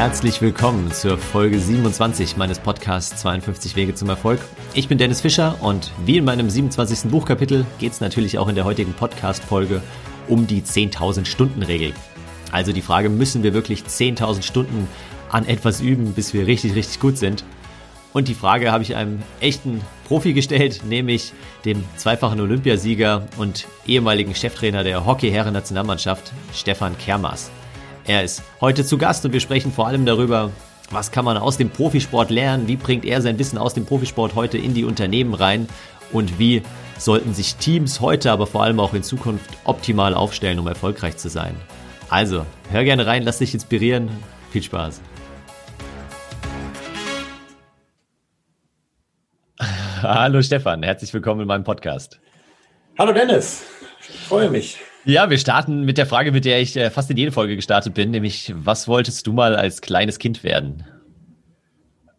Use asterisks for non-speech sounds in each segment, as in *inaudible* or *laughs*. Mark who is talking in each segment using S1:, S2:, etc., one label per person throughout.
S1: Herzlich willkommen zur Folge 27 meines Podcasts 52 Wege zum Erfolg. Ich bin Dennis Fischer und wie in meinem 27. Buchkapitel geht es natürlich auch in der heutigen Podcast-Folge um die 10.000 Stunden Regel. Also die Frage, müssen wir wirklich 10.000 Stunden an etwas üben, bis wir richtig, richtig gut sind? Und die Frage habe ich einem echten Profi gestellt, nämlich dem zweifachen Olympiasieger und ehemaligen Cheftrainer der Hockey-Herren-Nationalmannschaft, Stefan Kermas. Er ist heute zu Gast und wir sprechen vor allem darüber, was kann man aus dem Profisport lernen, wie bringt er sein Wissen aus dem Profisport heute in die Unternehmen rein und wie sollten sich Teams heute, aber vor allem auch in Zukunft optimal aufstellen, um erfolgreich zu sein. Also, hör gerne rein, lass dich inspirieren. Viel Spaß. Hallo Stefan, herzlich willkommen in meinem Podcast.
S2: Hallo Dennis, ich freue mich.
S1: Ja, wir starten mit der Frage, mit der ich äh, fast in jede Folge gestartet bin, nämlich was wolltest du mal als kleines Kind werden?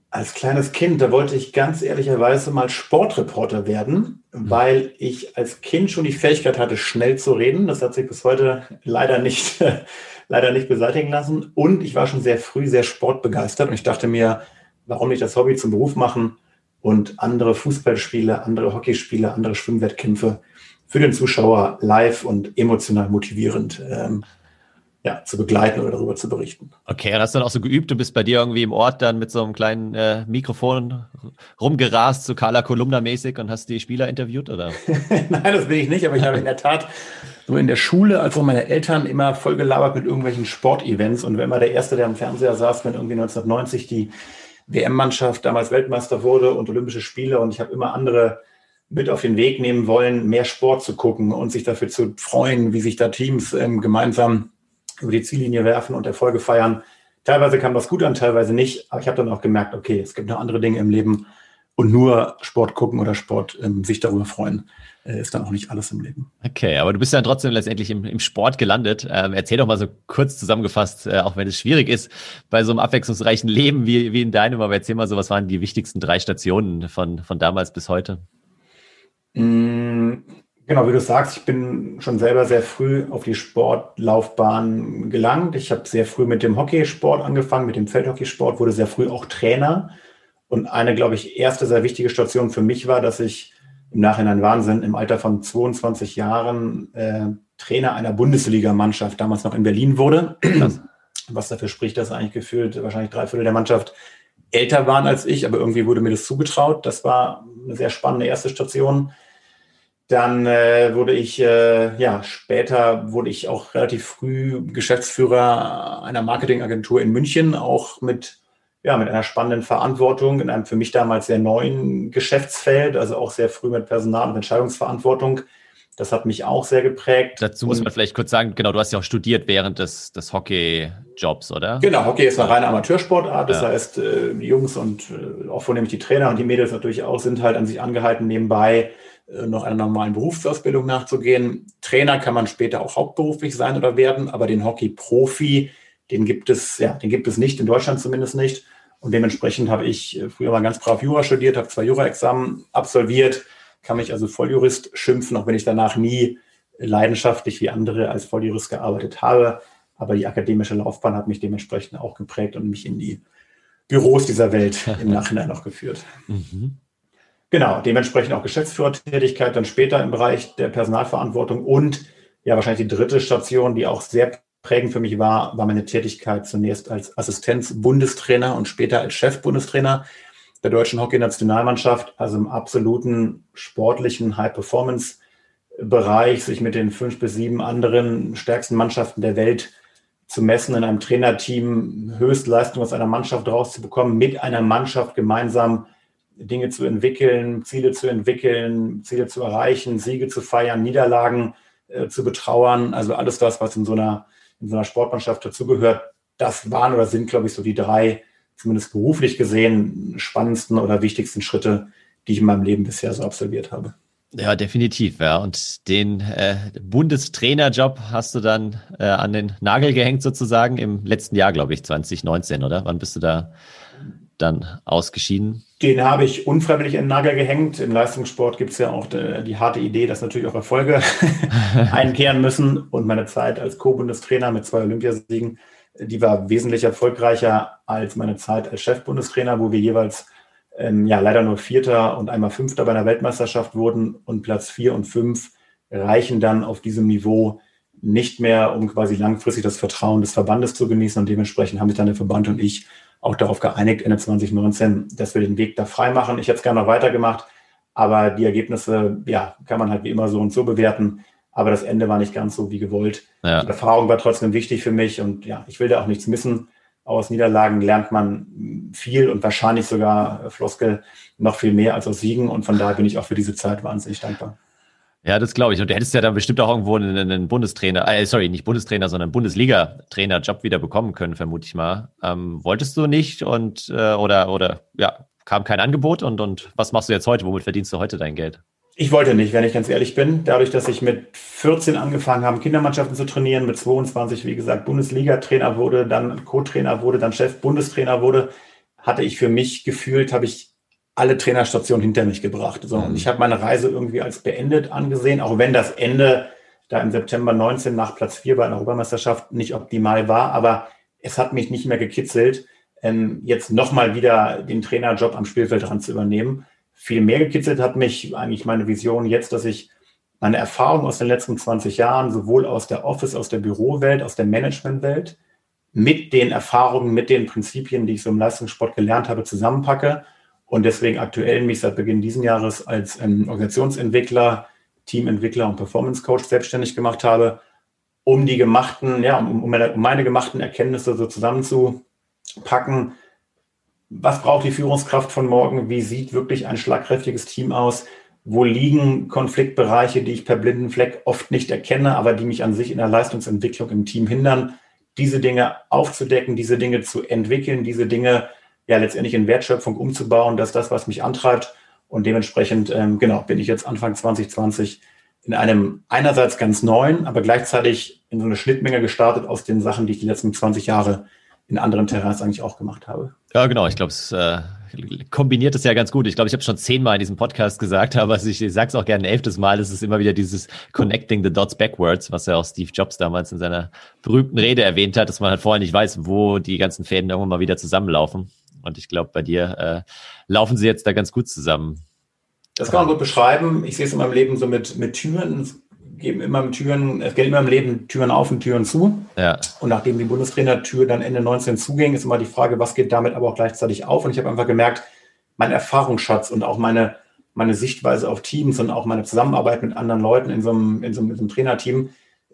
S2: Als kleines Kind, da wollte ich ganz ehrlicherweise mal Sportreporter werden, mhm. weil ich als Kind schon die Fähigkeit hatte, schnell zu reden. Das hat sich bis heute leider nicht, *laughs* leider nicht beseitigen lassen. Und ich war schon sehr früh sehr sportbegeistert und ich dachte mir, warum nicht das Hobby zum Beruf machen und andere Fußballspiele, andere Hockeyspiele, andere Schwimmwettkämpfe für den Zuschauer live und emotional motivierend ähm, ja, zu begleiten oder darüber zu berichten.
S1: Okay, und hast du dann auch so geübt, du bist bei dir irgendwie im Ort dann mit so einem kleinen äh, Mikrofon rumgerast, so Carla Kolumna mäßig und hast die Spieler interviewt, oder? *laughs*
S2: Nein, das bin ich nicht, aber ich habe in der Tat so in der Schule, als auch meine Eltern immer voll gelabert mit irgendwelchen Sportevents und wenn mal der Erste, der am Fernseher saß, wenn irgendwie 1990 die WM-Mannschaft damals Weltmeister wurde und Olympische Spiele und ich habe immer andere mit auf den Weg nehmen wollen, mehr Sport zu gucken und sich dafür zu freuen, wie sich da Teams ähm, gemeinsam über die Ziellinie werfen und Erfolge feiern. Teilweise kam das gut an, teilweise nicht. Aber ich habe dann auch gemerkt, okay, es gibt noch andere Dinge im Leben und nur Sport gucken oder Sport ähm, sich darüber freuen äh, ist dann auch nicht alles im Leben.
S1: Okay, aber du bist dann trotzdem letztendlich im, im Sport gelandet. Ähm, erzähl doch mal so kurz zusammengefasst, äh, auch wenn es schwierig ist, bei so einem abwechslungsreichen Leben wie, wie in deinem, aber erzähl mal so, was waren die wichtigsten drei Stationen von, von damals bis heute?
S2: Mm, genau, wie du sagst, ich bin schon selber sehr früh auf die Sportlaufbahn gelangt. Ich habe sehr früh mit dem Hockeysport angefangen, mit dem Feldhockeysport, wurde sehr früh auch Trainer. Und eine, glaube ich, erste sehr wichtige Station für mich war, dass ich im Nachhinein Wahnsinn im Alter von 22 Jahren äh, Trainer einer Bundesligamannschaft damals noch in Berlin wurde. Was dafür spricht, dass eigentlich gefühlt wahrscheinlich drei Viertel der Mannschaft älter waren als ich, aber irgendwie wurde mir das zugetraut. Das war eine sehr spannende erste Station. Dann äh, wurde ich, äh, ja, später wurde ich auch relativ früh Geschäftsführer einer Marketingagentur in München, auch mit, ja, mit einer spannenden Verantwortung in einem für mich damals sehr neuen Geschäftsfeld, also auch sehr früh mit Personal- und Entscheidungsverantwortung. Das hat mich auch sehr geprägt.
S1: Dazu muss man vielleicht kurz sagen, genau, du hast ja auch studiert während des, des Hockey-Jobs, oder?
S2: Genau, Hockey ist eine reine Amateursportart. Das ja. heißt, äh, die Jungs und äh, auch vornehmlich die Trainer und die Mädels natürlich auch sind halt an sich angehalten, nebenbei äh, noch einer normalen Berufsausbildung nachzugehen. Trainer kann man später auch hauptberuflich sein oder werden, aber den Hockey-Profi, den gibt es, ja, den gibt es nicht, in Deutschland zumindest nicht. Und dementsprechend habe ich früher mal ganz brav Jura studiert, habe zwei Jura-Examen absolviert, kann mich also Volljurist schimpfen, auch wenn ich danach nie leidenschaftlich wie andere als Volljurist gearbeitet habe. Aber die akademische Laufbahn hat mich dementsprechend auch geprägt und mich in die Büros dieser Welt *laughs* im Nachhinein noch geführt. Mhm. Genau, dementsprechend auch Geschäftsführertätigkeit, dann später im Bereich der Personalverantwortung und ja, wahrscheinlich die dritte Station, die auch sehr prägend für mich war, war meine Tätigkeit zunächst als Assistenz-Bundestrainer und später als Chef-Bundestrainer der deutschen Hockey-Nationalmannschaft, also im absoluten sportlichen High-Performance-Bereich, sich mit den fünf bis sieben anderen stärksten Mannschaften der Welt zu messen, in einem Trainerteam Höchstleistung aus einer Mannschaft rauszubekommen, mit einer Mannschaft gemeinsam Dinge zu entwickeln, Ziele zu entwickeln, Ziele zu erreichen, Siege zu feiern, Niederlagen äh, zu betrauern. Also alles das, was in so einer, in so einer Sportmannschaft dazugehört, das waren oder sind, glaube ich, so die drei zumindest beruflich gesehen, spannendsten oder wichtigsten Schritte, die ich in meinem Leben bisher so absolviert habe.
S1: Ja, definitiv, ja. Und den äh, Bundestrainerjob hast du dann äh, an den Nagel gehängt sozusagen im letzten Jahr, glaube ich, 2019, oder? Wann bist du da dann ausgeschieden?
S2: Den habe ich unfreiwillig in den Nagel gehängt. Im Leistungssport gibt es ja auch die, die, harte Idee, dass natürlich auch Erfolge *laughs* einkehren müssen. Und meine Zeit als Co-Bundestrainer mit zwei Olympiasiegen die war wesentlich erfolgreicher als meine Zeit als Chefbundestrainer, wo wir jeweils ähm, ja leider nur Vierter und einmal Fünfter bei einer Weltmeisterschaft wurden und Platz vier und fünf reichen dann auf diesem Niveau nicht mehr, um quasi langfristig das Vertrauen des Verbandes zu genießen. Und dementsprechend haben sich dann der Verband und ich auch darauf geeinigt, Ende 2019, dass wir den Weg da frei machen. Ich hätte es gerne noch weitergemacht, aber die Ergebnisse, ja, kann man halt wie immer so und so bewerten. Aber das Ende war nicht ganz so wie gewollt. Ja. Die Erfahrung war trotzdem wichtig für mich und ja, ich will da auch nichts missen. Aus Niederlagen lernt man viel und wahrscheinlich sogar, Floskel, noch viel mehr als aus Siegen. Und von daher bin ich auch für diese Zeit wahnsinnig dankbar.
S1: Ja, das glaube ich. Und du hättest ja dann bestimmt auch irgendwo einen, einen Bundestrainer, äh, sorry, nicht Bundestrainer, sondern Bundesliga-Trainer-Job wieder bekommen können, vermute ich mal. Ähm, wolltest du nicht und äh, oder oder ja, kam kein Angebot und, und was machst du jetzt heute? Womit verdienst du heute dein Geld?
S2: Ich wollte nicht, wenn ich ganz ehrlich bin. Dadurch, dass ich mit 14 angefangen habe, Kindermannschaften zu trainieren, mit 22, wie gesagt, Bundesliga-Trainer wurde, dann Co-Trainer wurde, dann Chef Bundestrainer wurde, hatte ich für mich gefühlt, habe ich alle Trainerstationen hinter mich gebracht. So, und mhm. ich habe meine Reise irgendwie als beendet angesehen, auch wenn das Ende da im September 19 nach Platz 4 bei einer Europameisterschaft nicht optimal war, aber es hat mich nicht mehr gekitzelt, ähm, jetzt nochmal wieder den Trainerjob am Spielfeld dran zu übernehmen. Viel mehr gekitzelt hat mich eigentlich meine Vision jetzt, dass ich meine Erfahrung aus den letzten 20 Jahren, sowohl aus der Office, aus der Bürowelt, aus der Managementwelt, mit den Erfahrungen, mit den Prinzipien, die ich so im Leistungssport gelernt habe, zusammenpacke und deswegen aktuell mich seit Beginn dieses Jahres als ähm, Organisationsentwickler, Teamentwickler und Performance Coach selbstständig gemacht habe, um die gemachten, ja, um, um, meine, um meine gemachten Erkenntnisse so zusammenzupacken. Was braucht die Führungskraft von morgen? Wie sieht wirklich ein schlagkräftiges Team aus? Wo liegen Konfliktbereiche, die ich per blinden Fleck oft nicht erkenne, aber die mich an sich in der Leistungsentwicklung im Team hindern? Diese Dinge aufzudecken, diese Dinge zu entwickeln, diese Dinge ja letztendlich in Wertschöpfung umzubauen. Das ist das, was mich antreibt. Und dementsprechend, ähm, genau, bin ich jetzt Anfang 2020 in einem einerseits ganz neuen, aber gleichzeitig in so eine Schnittmenge gestartet aus den Sachen, die ich die letzten 20 Jahre in anderen Terrains eigentlich auch gemacht habe.
S1: Ja, genau. Ich glaube, es äh, kombiniert es ja ganz gut. Ich glaube, ich habe schon zehnmal in diesem Podcast gesagt, aber ich, ich sage es auch gerne ein elftes Mal. Es ist immer wieder dieses Connecting the Dots Backwards, was ja auch Steve Jobs damals in seiner berühmten Rede erwähnt hat, dass man halt vorher nicht weiß, wo die ganzen Fäden irgendwann mal wieder zusammenlaufen. Und ich glaube, bei dir äh, laufen sie jetzt da ganz gut zusammen.
S2: Das kann man gut beschreiben. Ich sehe es in meinem Leben so mit, mit Türen. Es geben immer Türen, es gehen immer im Leben Türen auf und Türen zu. Ja. Und nachdem die Bundestrainertür dann Ende 19 zuging, ist immer die Frage, was geht damit aber auch gleichzeitig auf? Und ich habe einfach gemerkt, mein Erfahrungsschatz und auch meine, meine Sichtweise auf Teams und auch meine Zusammenarbeit mit anderen Leuten in so einem, in so einem, in so einem Trainerteam,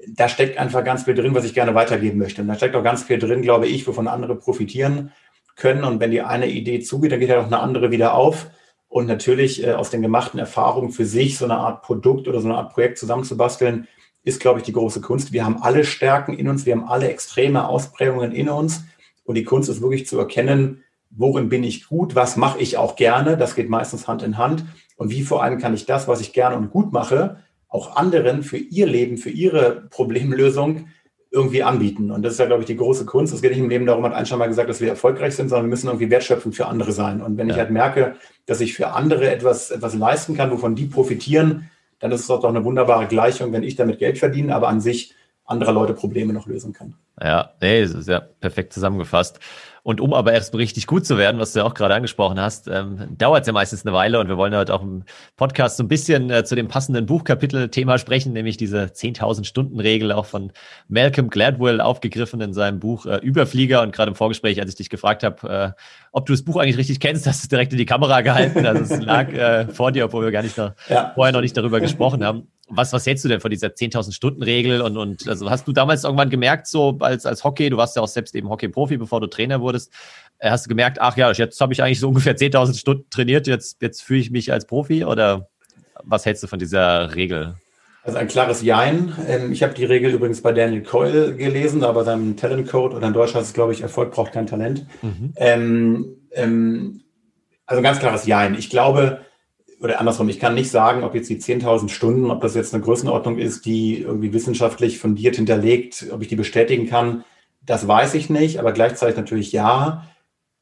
S2: da steckt einfach ganz viel drin, was ich gerne weitergeben möchte. Und da steckt auch ganz viel drin, glaube ich, wovon andere profitieren können. Und wenn die eine Idee zugeht, dann geht ja auch eine andere wieder auf. Und natürlich äh, aus den gemachten Erfahrungen für sich so eine Art Produkt oder so eine Art Projekt zusammenzubasteln, ist, glaube ich, die große Kunst. Wir haben alle Stärken in uns, wir haben alle extreme Ausprägungen in uns. Und die Kunst ist wirklich zu erkennen, worin bin ich gut, was mache ich auch gerne. Das geht meistens Hand in Hand. Und wie vor allem kann ich das, was ich gerne und gut mache, auch anderen für ihr Leben, für ihre Problemlösung irgendwie anbieten. Und das ist ja, glaube ich, die große Kunst. Es geht nicht im Leben darum, hat Einstein mal gesagt, dass wir erfolgreich sind, sondern wir müssen irgendwie wertschöpfend für andere sein. Und wenn ja. ich halt merke, dass ich für andere etwas, etwas leisten kann, wovon die profitieren, dann ist es doch eine wunderbare Gleichung, wenn ich damit Geld verdiene, aber an sich anderer Leute Probleme noch lösen kann.
S1: Ja, nee, das ist ja perfekt zusammengefasst. Und um aber erst richtig gut zu werden, was du ja auch gerade angesprochen hast, ähm, dauert es ja meistens eine Weile. Und wir wollen heute auch im Podcast so ein bisschen äh, zu dem passenden Buchkapitel-Thema sprechen, nämlich diese 10.000 Stunden-Regel auch von Malcolm Gladwell aufgegriffen in seinem Buch äh, Überflieger. Und gerade im Vorgespräch, als ich dich gefragt habe, äh, ob du das Buch eigentlich richtig kennst, *laughs* hast du es direkt in die Kamera gehalten, also es lag äh, vor dir, obwohl wir gar nicht noch, ja. vorher noch nicht darüber gesprochen haben was, was hältst du denn von dieser 10.000 Stunden Regel und, und also hast du damals irgendwann gemerkt, so als, als Hockey, du warst ja auch selbst eben Hockey-Profi, bevor du Trainer wurdest, äh, hast du gemerkt, ach ja, jetzt habe ich eigentlich so ungefähr 10.000 Stunden trainiert, jetzt, jetzt fühle ich mich als Profi oder was hältst du von dieser Regel?
S2: Also ein klares Jein. Ähm, ich habe die Regel übrigens bei Daniel Coyle gelesen, aber seinem Talent Code oder in Deutsch heißt es, glaube ich, Erfolg braucht kein Talent. Mhm. Ähm, ähm, also ganz klares Jein. Ich glaube, oder andersrum, ich kann nicht sagen, ob jetzt die 10.000 Stunden, ob das jetzt eine Größenordnung ist, die irgendwie wissenschaftlich fundiert hinterlegt, ob ich die bestätigen kann, das weiß ich nicht, aber gleichzeitig natürlich ja.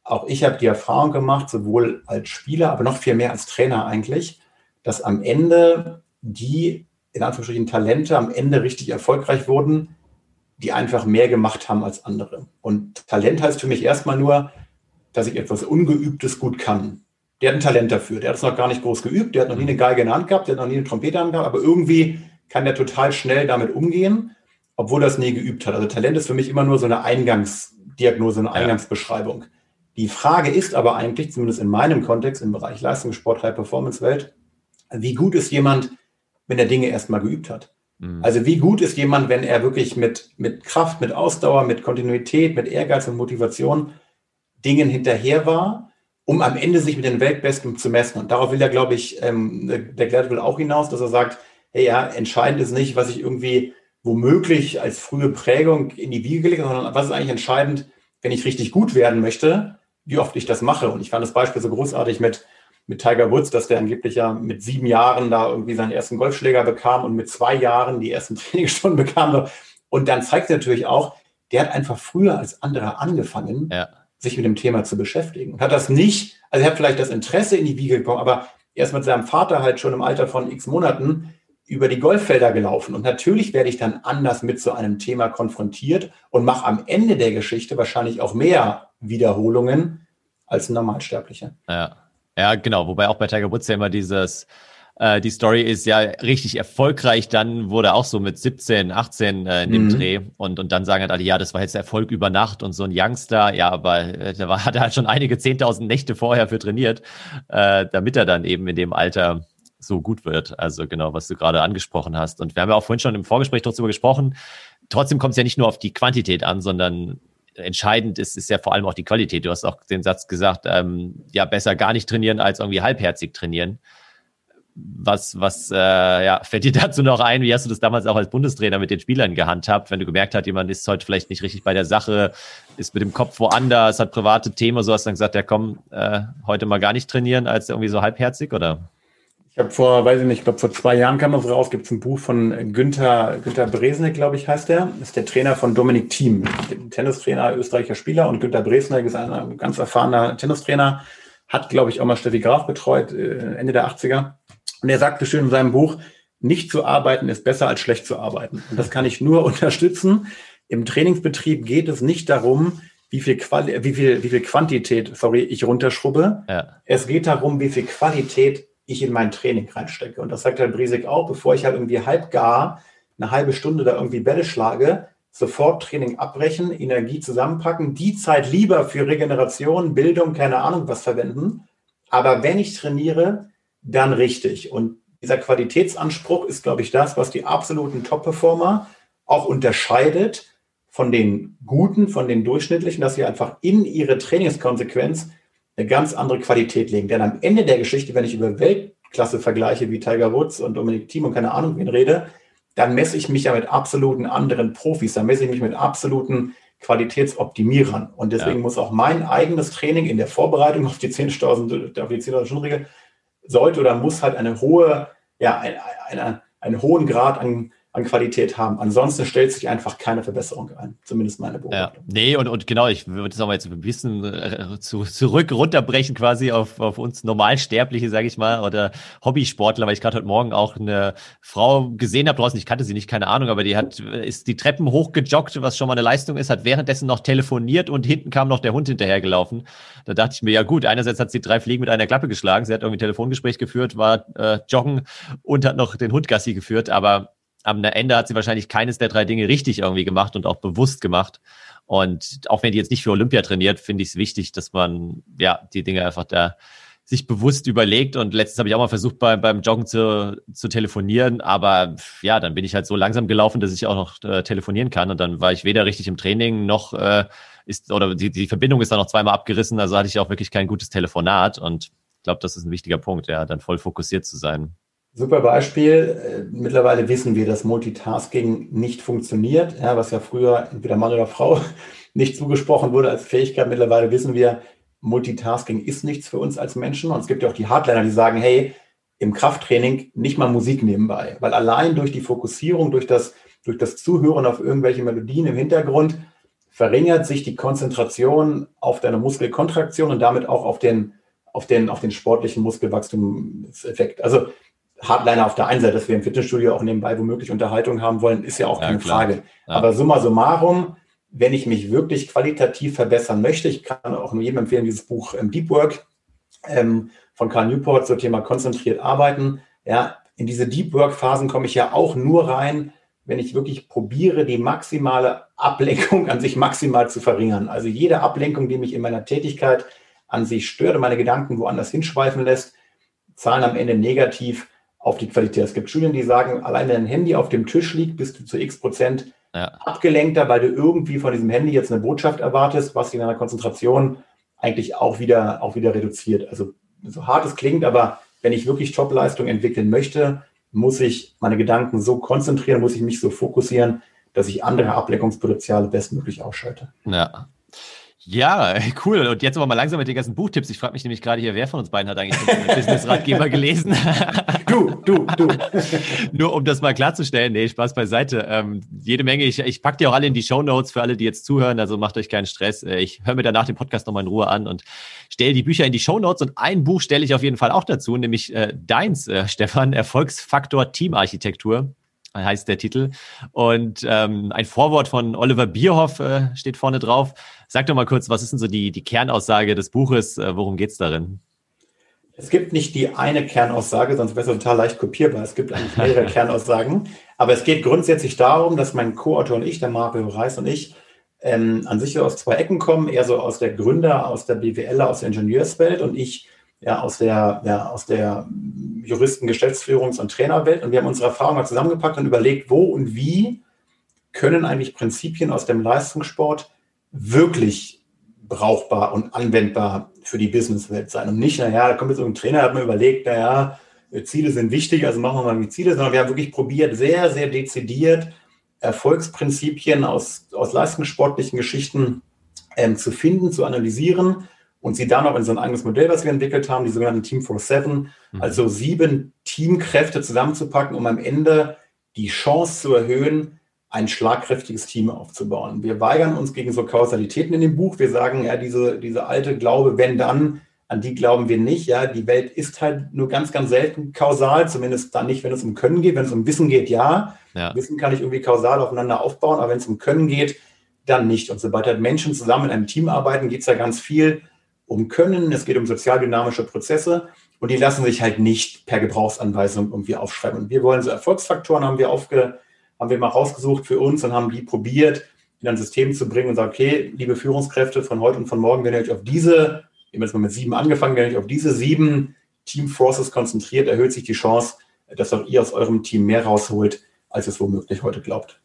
S2: Auch ich habe die Erfahrung gemacht, sowohl als Spieler, aber noch viel mehr als Trainer eigentlich, dass am Ende die, in Anführungsstrichen, Talente am Ende richtig erfolgreich wurden, die einfach mehr gemacht haben als andere. Und Talent heißt für mich erstmal nur, dass ich etwas Ungeübtes gut kann. Der hat ein Talent dafür. Der hat es noch gar nicht groß geübt. Der hat noch nie eine Geige in der Hand gehabt. Der hat noch nie eine Trompete in der Hand gehabt. Aber irgendwie kann der total schnell damit umgehen, obwohl er es nie geübt hat. Also Talent ist für mich immer nur so eine Eingangsdiagnose, eine Eingangsbeschreibung. Die Frage ist aber eigentlich, zumindest in meinem Kontext, im Bereich Leistungssport, High-Performance-Welt, wie gut ist jemand, wenn er Dinge erstmal geübt hat? Mhm. Also wie gut ist jemand, wenn er wirklich mit, mit Kraft, mit Ausdauer, mit Kontinuität, mit Ehrgeiz und Motivation Dingen hinterher war, um am Ende sich mit den Weltbesten zu messen. Und darauf will ja, glaube ich, ähm, der Gladwell auch hinaus, dass er sagt, hey ja, entscheidend ist nicht, was ich irgendwie womöglich als frühe Prägung in die Wiege gelegt habe, sondern was ist eigentlich entscheidend, wenn ich richtig gut werden möchte, wie oft ich das mache. Und ich fand das Beispiel so großartig mit, mit Tiger Woods, dass der angeblich ja mit sieben Jahren da irgendwie seinen ersten Golfschläger bekam und mit zwei Jahren die ersten *laughs* Trainingsstunden bekam. Und dann zeigt er natürlich auch, der hat einfach früher als andere angefangen, ja. Sich mit dem Thema zu beschäftigen. Und hat das nicht, also er hat vielleicht das Interesse in die Wiege bekommen, aber er ist mit seinem Vater halt schon im Alter von x Monaten über die Golffelder gelaufen. Und natürlich werde ich dann anders mit so einem Thema konfrontiert und mache am Ende der Geschichte wahrscheinlich auch mehr Wiederholungen als ein Normalsterblicher.
S1: Ja. Ja, genau. Wobei auch bei Tiger Woods ja immer dieses, äh, die Story ist ja richtig erfolgreich. Dann wurde auch so mit 17, 18 äh, in dem mhm. Dreh und, und dann sagen halt alle, ja, das war jetzt Erfolg über Nacht und so ein Youngster. Ja, aber äh, der war, *laughs* hat halt schon einige 10.000 Nächte vorher für trainiert, äh, damit er dann eben in dem Alter so gut wird. Also genau, was du gerade angesprochen hast. Und wir haben ja auch vorhin schon im Vorgespräch darüber gesprochen. Trotzdem kommt es ja nicht nur auf die Quantität an, sondern entscheidend ist, ist ja vor allem auch die Qualität. Du hast auch den Satz gesagt, ähm, ja, besser gar nicht trainieren als irgendwie halbherzig trainieren. Was, was äh, ja, fällt dir dazu noch ein? Wie hast du das damals auch als Bundestrainer mit den Spielern gehandhabt, wenn du gemerkt hast, jemand ist heute vielleicht nicht richtig bei der Sache, ist mit dem Kopf woanders, hat private Themen, so hast du dann gesagt, ja komm, äh, heute mal gar nicht trainieren als irgendwie so halbherzig, oder?
S2: Ich habe vor, weiß ich nicht, ich glaube vor zwei Jahren kam das raus, gibt es ein Buch von Günther, Günther Bresnik, glaube ich, heißt der. Ist der Trainer von Dominik Thiem, Tennistrainer, österreicher Spieler. Und Günther Bresnik ist ein ganz erfahrener Tennistrainer, hat, glaube ich, auch mal Steffi Graf betreut, äh, Ende der 80er. Und er sagte schön in seinem Buch, nicht zu arbeiten ist besser als schlecht zu arbeiten. Und das kann ich nur *laughs* unterstützen. Im Trainingsbetrieb geht es nicht darum, wie viel, Quali wie viel, wie viel Quantität, sorry, ich runterschrubbe. Ja. Es geht darum, wie viel Qualität ich in mein Training reinstecke. Und das sagt Herr Briesig auch, bevor ich halt irgendwie halb gar eine halbe Stunde da irgendwie Bälle schlage, sofort Training abbrechen, Energie zusammenpacken, die Zeit lieber für Regeneration, Bildung, keine Ahnung was verwenden. Aber wenn ich trainiere, dann richtig. Und dieser Qualitätsanspruch ist, glaube ich, das, was die absoluten Top-Performer auch unterscheidet von den guten, von den durchschnittlichen, dass sie einfach in ihre Trainingskonsequenz eine ganz andere Qualität legen. Denn am Ende der Geschichte, wenn ich über Weltklasse vergleiche wie Tiger Woods und Dominik Thiem und keine Ahnung wen rede, dann messe ich mich ja mit absoluten anderen Profis, dann messe ich mich mit absoluten Qualitätsoptimierern. Und deswegen ja. muss auch mein eigenes Training in der Vorbereitung auf die 10.000, auf die 10.000 Stunden Regel sollte oder muss halt eine hohe, ja, eine, eine, einen hohen Grad an an Qualität haben. Ansonsten stellt sich einfach keine Verbesserung ein, zumindest meine
S1: Beobachtung. Ja. Nee, und, und genau, ich würde es aber jetzt ein bisschen äh, zu, zurück runterbrechen quasi auf, auf uns Normalsterbliche, sage ich mal, oder Hobbysportler, weil ich gerade heute Morgen auch eine Frau gesehen habe draußen, ich kannte sie nicht, keine Ahnung, aber die hat, ist die Treppen hochgejoggt, was schon mal eine Leistung ist, hat währenddessen noch telefoniert und hinten kam noch der Hund hinterhergelaufen. Da dachte ich mir, ja gut, einerseits hat sie drei Fliegen mit einer Klappe geschlagen, sie hat irgendwie ein Telefongespräch geführt, war äh, joggen und hat noch den Hund Gassi geführt, aber am Ende hat sie wahrscheinlich keines der drei Dinge richtig irgendwie gemacht und auch bewusst gemacht. Und auch wenn die jetzt nicht für Olympia trainiert, finde ich es wichtig, dass man ja die Dinge einfach da sich bewusst überlegt. Und letztens habe ich auch mal versucht, beim, beim Joggen zu, zu telefonieren. Aber ja, dann bin ich halt so langsam gelaufen, dass ich auch noch äh, telefonieren kann. Und dann war ich weder richtig im Training noch äh, ist, oder die, die Verbindung ist dann noch zweimal abgerissen. Also hatte ich auch wirklich kein gutes Telefonat. Und ich glaube, das ist ein wichtiger Punkt, ja, dann voll fokussiert zu sein.
S2: Super Beispiel. Äh, mittlerweile wissen wir, dass Multitasking nicht funktioniert, ja, was ja früher entweder Mann oder Frau *laughs* nicht zugesprochen wurde als Fähigkeit. Mittlerweile wissen wir, Multitasking ist nichts für uns als Menschen. Und es gibt ja auch die Hardliner, die sagen, hey, im Krafttraining nicht mal Musik nebenbei, weil allein durch die Fokussierung, durch das, durch das Zuhören auf irgendwelche Melodien im Hintergrund verringert sich die Konzentration auf deine Muskelkontraktion und damit auch auf den, auf den, auf den sportlichen Muskelwachstumseffekt. Also Hardliner auf der einen Seite, dass wir im Fitnessstudio auch nebenbei womöglich Unterhaltung haben wollen, ist ja auch keine klar. Frage. Ja. Aber summa summarum, wenn ich mich wirklich qualitativ verbessern möchte, ich kann auch nur jedem empfehlen, dieses Buch ähm, Deep Work ähm, von Carl Newport zum Thema konzentriert arbeiten. Ja, in diese Deep Work Phasen komme ich ja auch nur rein, wenn ich wirklich probiere, die maximale Ablenkung an sich maximal zu verringern. Also jede Ablenkung, die mich in meiner Tätigkeit an sich stört und meine Gedanken woanders hinschweifen lässt, zahlen am Ende negativ auf die Qualität. Es gibt Studien, die sagen, allein wenn ein Handy auf dem Tisch liegt, bist du zu x Prozent ja. abgelenkter, weil du irgendwie von diesem Handy jetzt eine Botschaft erwartest, was in deiner Konzentration eigentlich auch wieder, auch wieder reduziert. Also so hart es klingt, aber wenn ich wirklich Topleistung entwickeln möchte, muss ich meine Gedanken so konzentrieren, muss ich mich so fokussieren, dass ich andere Ablenkungspotenziale bestmöglich ausschalte.
S1: Ja, ja, *laughs* cool. Und jetzt aber mal langsam mit den ganzen Buchtipps. Ich frage mich nämlich gerade hier, wer von uns beiden hat eigentlich den Business-Ratgeber gelesen? *laughs*
S2: Du, du, du. *laughs*
S1: Nur um das mal klarzustellen, nee, Spaß beiseite. Ähm, jede Menge. Ich, ich packe die auch alle in die Show Notes für alle, die jetzt zuhören. Also macht euch keinen Stress. Äh, ich höre mir danach den Podcast nochmal in Ruhe an und stelle die Bücher in die Show Notes. Und ein Buch stelle ich auf jeden Fall auch dazu, nämlich äh, deins, äh, Stefan, Erfolgsfaktor Teamarchitektur heißt der Titel. Und ähm, ein Vorwort von Oliver Bierhoff äh, steht vorne drauf. Sag doch mal kurz, was ist denn so die, die Kernaussage des Buches? Äh, worum geht es darin?
S2: Es gibt nicht die eine Kernaussage, sonst wäre es total leicht kopierbar. Es gibt eigentlich mehrere *laughs* Kernaussagen. Aber es geht grundsätzlich darum, dass mein Co-Autor und ich, der Mario Reis und ich, ähm, an sich aus zwei Ecken kommen, eher so aus der Gründer, aus der BWL, aus der Ingenieurswelt und ich ja, aus der, ja, aus der Juristen-, Geschäftsführungs- und Trainerwelt. Und wir haben unsere Erfahrungen mal zusammengepackt und überlegt, wo und wie können eigentlich Prinzipien aus dem Leistungssport wirklich brauchbar und anwendbar für die Businesswelt sein. Und nicht, naja, da kommt jetzt so ein Trainer, hat mir überlegt, naja, Ziele sind wichtig, also machen wir mal die Ziele, sondern wir haben wirklich probiert, sehr, sehr dezidiert Erfolgsprinzipien aus, aus leistungssportlichen Geschichten ähm, zu finden, zu analysieren und sie dann noch in so ein eigenes Modell, was wir entwickelt haben, die sogenannten Team for Seven, mhm. also sieben Teamkräfte zusammenzupacken, um am Ende die Chance zu erhöhen, ein schlagkräftiges Team aufzubauen. Wir weigern uns gegen so Kausalitäten in dem Buch. Wir sagen, ja, diese, diese alte Glaube, wenn dann, an die glauben wir nicht. Ja, die Welt ist halt nur ganz, ganz selten kausal, zumindest dann nicht, wenn es um Können geht. Wenn es um Wissen geht, ja. ja. Wissen kann ich irgendwie kausal aufeinander aufbauen, aber wenn es um Können geht, dann nicht. Und sobald halt Menschen zusammen in einem Team arbeiten, geht es ja ganz viel um Können, es geht um sozialdynamische Prozesse und die lassen sich halt nicht per Gebrauchsanweisung irgendwie aufschreiben. Und wir wollen so Erfolgsfaktoren haben wir aufge, haben wir mal rausgesucht für uns und haben die probiert, in ein System zu bringen und sagen, okay, liebe Führungskräfte von heute und von morgen, wenn ihr euch auf diese, wir haben jetzt mal mit sieben angefangen, wenn ihr euch auf diese sieben Team Forces konzentriert, erhöht sich die Chance, dass auch ihr aus eurem Team mehr rausholt, als es womöglich heute glaubt.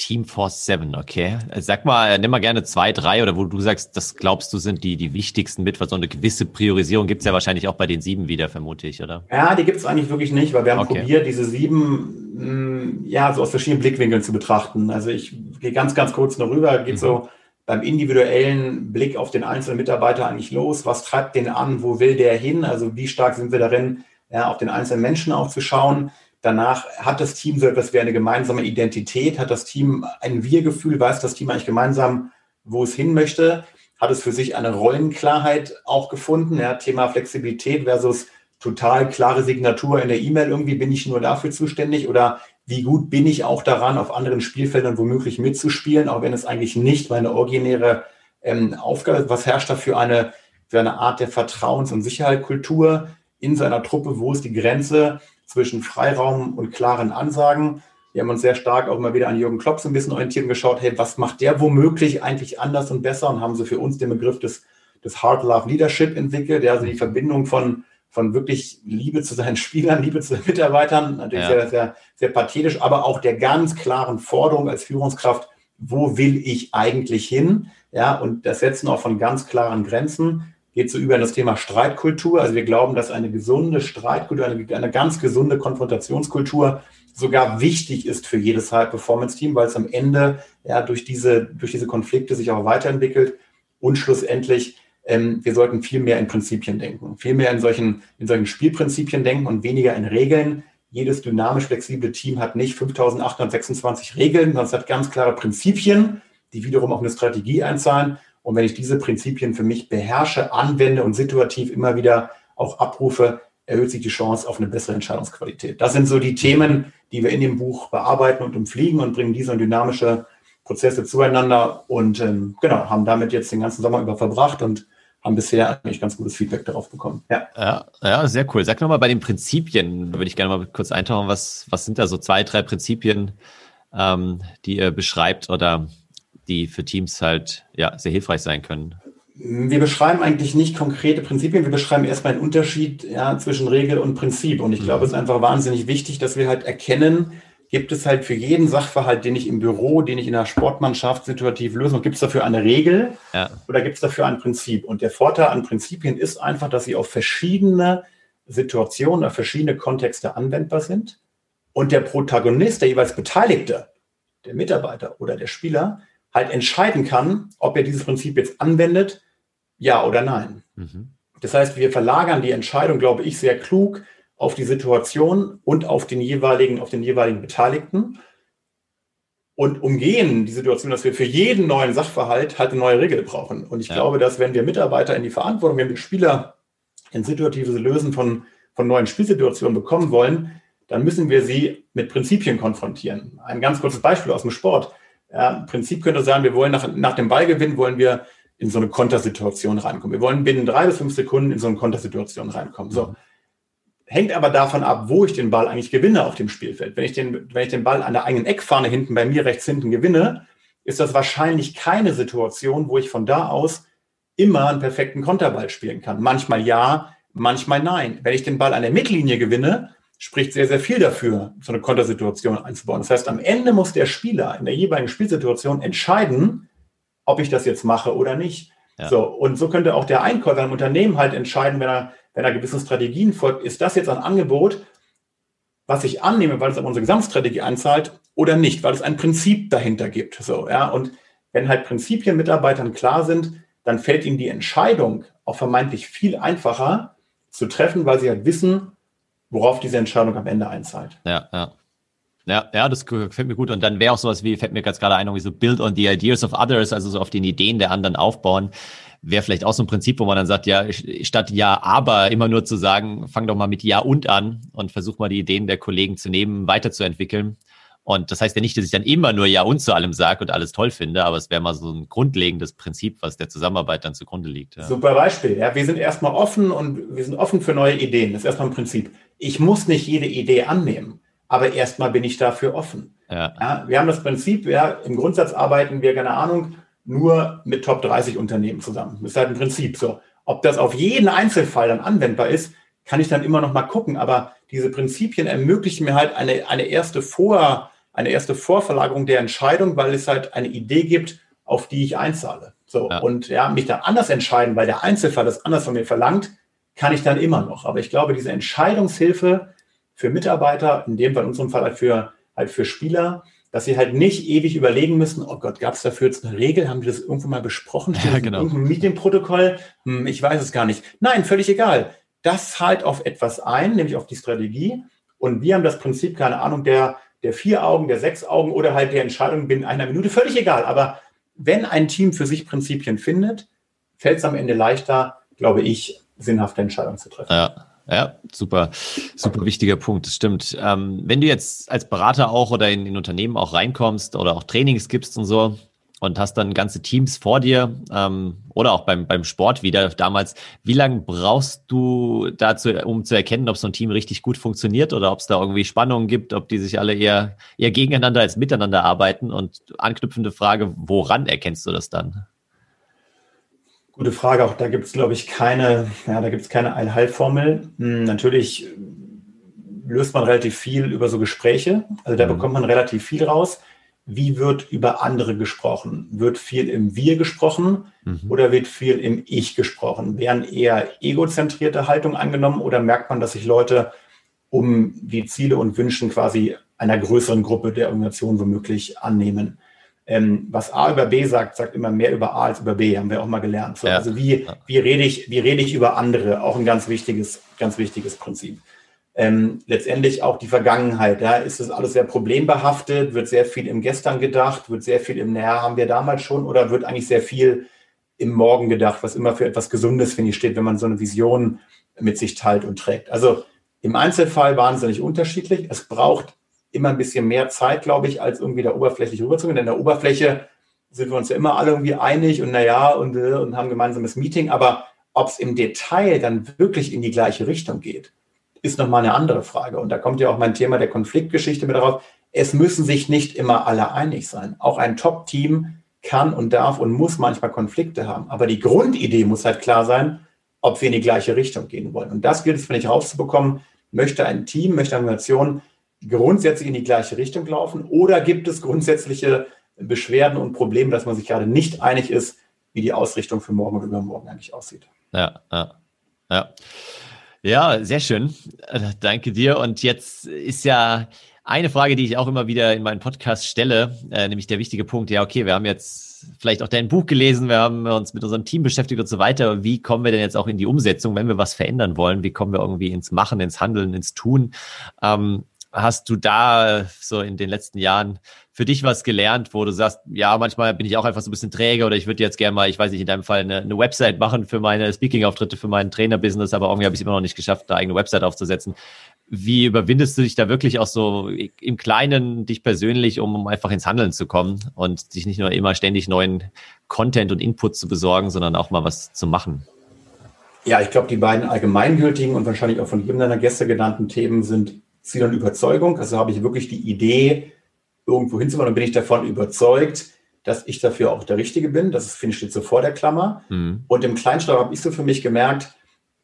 S1: Team Force 7, okay. Sag mal, nimm mal gerne zwei, drei oder wo du sagst, das glaubst du sind die, die wichtigsten mit, weil so eine gewisse Priorisierung gibt es ja wahrscheinlich auch bei den sieben wieder, vermute ich, oder?
S2: Ja, die gibt es eigentlich wirklich nicht, weil wir haben okay. probiert, diese sieben mh, mm, ja so aus verschiedenen Blickwinkeln zu betrachten. Also ich gehe ganz, ganz kurz noch rüber, geht mhm. so beim individuellen Blick auf den einzelnen Mitarbeiter eigentlich los? Was treibt den an? Wo will der hin? Also wie stark sind wir darin, ja, auf den einzelnen Menschen auch zu schauen? Danach hat das Team so etwas wie eine gemeinsame Identität, hat das Team ein Wir-Gefühl, weiß das Team eigentlich gemeinsam, wo es hin möchte, hat es für sich eine Rollenklarheit auch gefunden. Ja, Thema Flexibilität versus total klare Signatur in der E-Mail. Irgendwie bin ich nur dafür zuständig oder wie gut bin ich auch daran, auf anderen Spielfeldern womöglich mitzuspielen, auch wenn es eigentlich nicht meine originäre ähm, Aufgabe ist. Was herrscht da für eine, für eine Art der Vertrauens- und Sicherheitskultur in seiner Truppe? Wo ist die Grenze? Zwischen Freiraum und klaren Ansagen. Wir haben uns sehr stark auch immer wieder an Jürgen Klopp so ein bisschen orientiert und geschaut, hey, was macht der womöglich eigentlich anders und besser? Und haben so für uns den Begriff des, des Hard Love Leadership entwickelt, ja, also die Verbindung von, von wirklich Liebe zu seinen *laughs* Spielern, Liebe zu den Mitarbeitern, natürlich ja. sehr, sehr, sehr pathetisch, aber auch der ganz klaren Forderung als Führungskraft, wo will ich eigentlich hin? Ja, und das Setzen auch von ganz klaren Grenzen geht so über in das Thema Streitkultur. Also wir glauben, dass eine gesunde Streitkultur, eine, eine ganz gesunde Konfrontationskultur sogar wichtig ist für jedes High-Performance-Team, weil es am Ende ja durch diese, durch diese Konflikte sich auch weiterentwickelt und schlussendlich ähm, wir sollten viel mehr in Prinzipien denken, viel mehr in solchen, in solchen Spielprinzipien denken und weniger in Regeln. Jedes dynamisch flexible Team hat nicht 5826 Regeln, sondern es hat ganz klare Prinzipien, die wiederum auch eine Strategie einzahlen. Und wenn ich diese Prinzipien für mich beherrsche, anwende und situativ immer wieder auch abrufe, erhöht sich die Chance auf eine bessere Entscheidungsqualität. Das sind so die Themen, die wir in dem Buch bearbeiten und umfliegen und bringen diese und dynamische Prozesse zueinander und ähm, genau, haben damit jetzt den ganzen Sommer über verbracht und haben bisher eigentlich ganz gutes Feedback darauf bekommen.
S1: Ja, ja, ja sehr cool. Sag nochmal bei den Prinzipien, da würde ich gerne mal kurz eintauchen, was, was sind da so zwei, drei Prinzipien, ähm, die ihr beschreibt oder die für Teams halt ja, sehr hilfreich sein können?
S2: Wir beschreiben eigentlich nicht konkrete Prinzipien, wir beschreiben erstmal einen Unterschied ja, zwischen Regel und Prinzip. Und ich glaube, es ist einfach wahnsinnig wichtig, dass wir halt erkennen, gibt es halt für jeden Sachverhalt, den ich im Büro, den ich in der Sportmannschaft situativ löse, gibt es dafür eine Regel ja. oder gibt es dafür ein Prinzip? Und der Vorteil an Prinzipien ist einfach, dass sie auf verschiedene Situationen, auf verschiedene Kontexte anwendbar sind. Und der Protagonist, der jeweils Beteiligte, der Mitarbeiter oder der Spieler, halt entscheiden kann, ob er dieses Prinzip jetzt anwendet, ja oder nein. Mhm. Das heißt, wir verlagern die Entscheidung, glaube ich, sehr klug auf die Situation und auf den jeweiligen, auf den jeweiligen Beteiligten und umgehen die Situation, dass wir für jeden neuen Sachverhalt halt eine neue Regel brauchen. Und ich ja. glaube, dass wenn wir Mitarbeiter in die Verantwortung, wenn wir Spieler in situatives Lösen von, von neuen Spielsituationen bekommen wollen, dann müssen wir sie mit Prinzipien konfrontieren. Ein ganz kurzes Beispiel aus dem Sport. Ja, Im Prinzip könnte sein, wir wollen nach, nach dem Ballgewinn wollen wir in so eine Kontersituation reinkommen. Wir wollen binnen drei bis fünf Sekunden in so eine Kontersituation reinkommen. So. Mhm hängt aber davon ab, wo ich den Ball eigentlich gewinne auf dem Spielfeld. Wenn ich den, wenn ich den Ball an der eigenen Eckfahne hinten bei mir rechts hinten gewinne, ist das wahrscheinlich keine Situation, wo ich von da aus immer einen perfekten Konterball spielen kann. Manchmal ja, manchmal nein. Wenn ich den Ball an der Mittellinie gewinne, spricht sehr, sehr viel dafür, so eine Kontersituation einzubauen. Das heißt, am Ende muss der Spieler in der jeweiligen Spielsituation entscheiden, ob ich das jetzt mache oder nicht. Ja. So, und so könnte auch der Einkäufer im Unternehmen halt entscheiden, wenn er wenn er gewissen Strategien folgt, ist das jetzt ein Angebot, was ich annehme, weil es auf unsere Gesamtstrategie einzahlt oder nicht, weil es ein Prinzip dahinter gibt. So, ja, und wenn halt Prinzipien Mitarbeitern klar sind, dann fällt ihnen die Entscheidung auch vermeintlich viel einfacher zu treffen, weil sie halt wissen, worauf diese Entscheidung am Ende einzahlt.
S1: Ja, ja. Ja, ja, das gefällt mir gut. Und dann wäre auch sowas wie, fällt mir ganz gerade ein, irgendwie so Build on the ideas of others, also so auf den Ideen der anderen aufbauen wäre vielleicht auch so ein Prinzip, wo man dann sagt, ja, statt ja, aber immer nur zu sagen, fang doch mal mit ja und an und versuch mal die Ideen der Kollegen zu nehmen, weiterzuentwickeln. Und das heißt ja nicht, dass ich dann immer nur ja und zu allem sage und alles toll finde, aber es wäre mal so ein grundlegendes Prinzip, was der Zusammenarbeit dann zugrunde liegt.
S2: Ja. Super Beispiel. Ja, wir sind erstmal offen und wir sind offen für neue Ideen. Das ist erstmal ein Prinzip. Ich muss nicht jede Idee annehmen, aber erstmal bin ich dafür offen. Ja. ja wir haben das Prinzip, ja, im Grundsatz arbeiten wir, keine Ahnung, nur mit Top 30 Unternehmen zusammen. Das ist halt ein Prinzip so. Ob das auf jeden Einzelfall dann anwendbar ist, kann ich dann immer noch mal gucken. Aber diese Prinzipien ermöglichen mir halt eine, eine, erste Vor, eine erste Vorverlagerung der Entscheidung, weil es halt eine Idee gibt, auf die ich einzahle. So. Ja. Und ja, mich dann anders entscheiden, weil der Einzelfall das anders von mir verlangt, kann ich dann immer noch. Aber ich glaube, diese Entscheidungshilfe für Mitarbeiter, in dem Fall in unserem Fall halt für, halt für Spieler, dass sie halt nicht ewig überlegen müssen, oh Gott, gab es dafür jetzt eine Regel? Haben die das irgendwo mal besprochen?
S1: Ja, genau.
S2: Irgendein Medienprotokoll? Hm, ich weiß es gar nicht. Nein, völlig egal. Das zahlt auf etwas ein, nämlich auf die Strategie. Und wir haben das Prinzip, keine Ahnung, der, der vier Augen, der sechs Augen oder halt der Entscheidung binnen einer Minute, völlig egal. Aber wenn ein Team für sich Prinzipien findet, fällt es am Ende leichter, glaube ich, sinnhafte Entscheidungen zu treffen.
S1: Ja. Ja, super, super wichtiger Punkt, das stimmt. Ähm, wenn du jetzt als Berater auch oder in, in Unternehmen auch reinkommst oder auch Trainings gibst und so und hast dann ganze Teams vor dir ähm, oder auch beim, beim Sport wieder damals, wie lange brauchst du dazu, um zu erkennen, ob so ein Team richtig gut funktioniert oder ob es da irgendwie Spannungen gibt, ob die sich alle eher, eher gegeneinander als miteinander arbeiten? Und anknüpfende Frage, woran erkennst du das dann?
S2: Gute Frage. Auch da gibt es, glaube ich, keine, ja, da gibt es keine Allheilformel. Hm, natürlich löst man relativ viel über so Gespräche. Also da mhm. bekommt man relativ viel raus. Wie wird über andere gesprochen? Wird viel im Wir gesprochen mhm. oder wird viel im Ich gesprochen? Werden eher egozentrierte Haltung angenommen oder merkt man, dass sich Leute um die Ziele und Wünschen quasi einer größeren Gruppe der Organisation womöglich annehmen? ähm, was A über B sagt, sagt immer mehr über A als über B, haben wir auch mal gelernt. So, ja. Also wie, wie rede ich, wie rede ich über andere? Auch ein ganz wichtiges, ganz wichtiges Prinzip. Ähm, letztendlich auch die Vergangenheit. Da ja, ist es alles sehr problembehaftet, wird sehr viel im Gestern gedacht, wird sehr viel im Näher haben wir damals schon oder wird eigentlich sehr viel im Morgen gedacht, was immer für etwas Gesundes, finde ich, steht, wenn man so eine Vision mit sich teilt und trägt. Also im Einzelfall wahnsinnig unterschiedlich. Es braucht immer ein bisschen mehr Zeit, glaube ich, als irgendwie da oberflächlich rüberzugehen. Denn in der Oberfläche sind wir uns ja immer alle irgendwie einig und naja und, äh, und haben ein gemeinsames Meeting. Aber ob es im Detail dann wirklich in die gleiche Richtung geht, ist nochmal eine andere Frage. Und da kommt ja auch mein Thema der Konfliktgeschichte mit darauf. Es müssen sich nicht immer alle einig sein. Auch ein Top-Team kann und darf und muss manchmal Konflikte haben. Aber die Grundidee muss halt klar sein, ob wir in die gleiche Richtung gehen wollen. Und das gilt es, finde ich, rauszubekommen. Möchte ein Team, möchte eine Organisation grundsätzlich in die gleiche Richtung laufen oder gibt es grundsätzliche Beschwerden und Probleme, dass man sich gerade nicht einig ist, wie die Ausrichtung für morgen und übermorgen eigentlich aussieht?
S1: Ja, ja, ja. Ja, sehr schön. Äh, danke dir. Und jetzt ist ja eine Frage, die ich auch immer wieder in meinen Podcast stelle, äh, nämlich der wichtige Punkt, ja, okay, wir haben jetzt vielleicht auch dein Buch gelesen, wir haben uns mit unserem Team beschäftigt und so weiter. Wie kommen wir denn jetzt auch in die Umsetzung, wenn wir was verändern wollen? Wie kommen wir irgendwie ins Machen, ins Handeln, ins Tun? Ähm, hast du da so in den letzten Jahren für dich was gelernt, wo du sagst, ja, manchmal bin ich auch einfach so ein bisschen träge oder ich würde jetzt gerne mal, ich weiß nicht, in deinem Fall eine, eine Website machen für meine Speaking-Auftritte, für meinen Trainer-Business, aber irgendwie habe ich es immer noch nicht geschafft, da eigene Website aufzusetzen. Wie überwindest du dich da wirklich auch so im Kleinen, dich persönlich, um, um einfach ins Handeln zu kommen und dich nicht nur immer ständig neuen Content und Input zu besorgen, sondern auch mal was zu machen?
S2: Ja, ich glaube, die beiden allgemeingültigen und wahrscheinlich auch von jedem deiner Gäste genannten Themen sind Ziel und Überzeugung. Also habe ich wirklich die Idee, irgendwo hinzumachen und bin ich davon überzeugt, dass ich dafür auch der Richtige bin. Das finde ich steht so vor der Klammer. Mhm. Und im Kleinschlag habe ich so für mich gemerkt,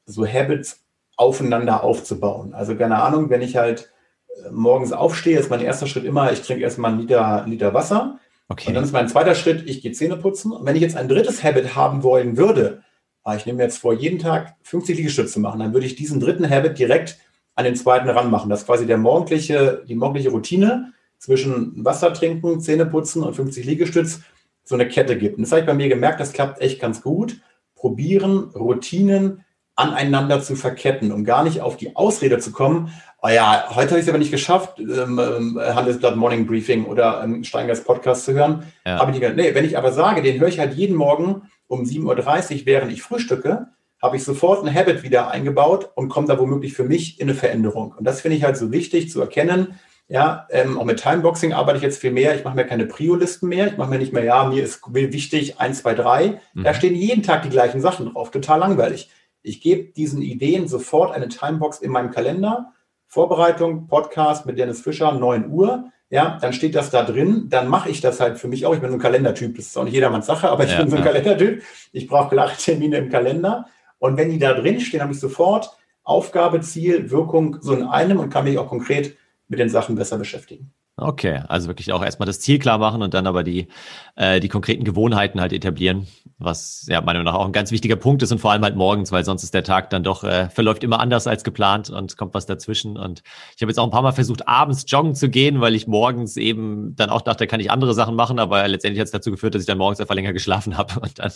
S2: so Habits aufeinander aufzubauen. Also keine Ahnung, wenn ich halt äh, morgens aufstehe, ist mein erster Schritt immer, ich trinke erstmal einen Liter, einen Liter Wasser. Okay. Und dann ist mein zweiter Schritt, ich gehe Zähne putzen. Und wenn ich jetzt ein drittes Habit haben wollen würde, ah, ich nehme jetzt vor, jeden Tag 50 Liegestütze zu machen, dann würde ich diesen dritten Habit direkt an den zweiten ranmachen. Das ist quasi der morgendliche, die morgendliche Routine zwischen Wasser trinken, Zähne putzen und 50 Liegestütz so eine Kette gibt. Und das habe ich bei mir gemerkt, das klappt echt ganz gut. Probieren, Routinen aneinander zu verketten, um gar nicht auf die Ausrede zu kommen, oh ja, heute habe ich es aber nicht geschafft, ähm, ähm, Handelsblatt Morning Briefing oder ähm, Steingers Podcast zu hören. Ja. Habe ich nicht nee, wenn ich aber sage, den höre ich halt jeden Morgen um 7.30 Uhr, während ich frühstücke, habe ich sofort ein Habit wieder eingebaut und komme da womöglich für mich in eine Veränderung. Und das finde ich halt so wichtig zu erkennen. Ja, ähm, auch mit Timeboxing arbeite ich jetzt viel mehr. Ich mache mir keine Prio-Listen mehr. Ich mache mir nicht mehr, ja, mir ist wichtig, 1, 2, 3. Mhm. Da stehen jeden Tag die gleichen Sachen drauf. Total langweilig. Ich gebe diesen Ideen sofort eine Timebox in meinem Kalender. Vorbereitung, Podcast mit Dennis Fischer, 9 Uhr. Ja, dann steht das da drin. Dann mache ich das halt für mich auch. Ich bin so ein Kalendertyp. Das ist auch nicht jedermanns Sache, aber ich ja, bin so ein ja. Kalendertyp. Ich brauche klare Termine im Kalender. Und wenn die da drin stehen, habe ich sofort Aufgabe, Ziel, Wirkung so in einem und kann mich auch konkret mit den Sachen besser beschäftigen.
S1: Okay, also wirklich auch erstmal das Ziel klar machen und dann aber die, äh, die konkreten Gewohnheiten halt etablieren, was ja meiner Meinung nach auch ein ganz wichtiger Punkt ist und vor allem halt morgens, weil sonst ist der Tag dann doch, äh, verläuft immer anders als geplant und kommt was dazwischen. Und ich habe jetzt auch ein paar Mal versucht, abends joggen zu gehen, weil ich morgens eben dann auch dachte, kann ich andere Sachen machen, aber letztendlich hat es dazu geführt, dass ich dann morgens einfach länger geschlafen habe *laughs* und dann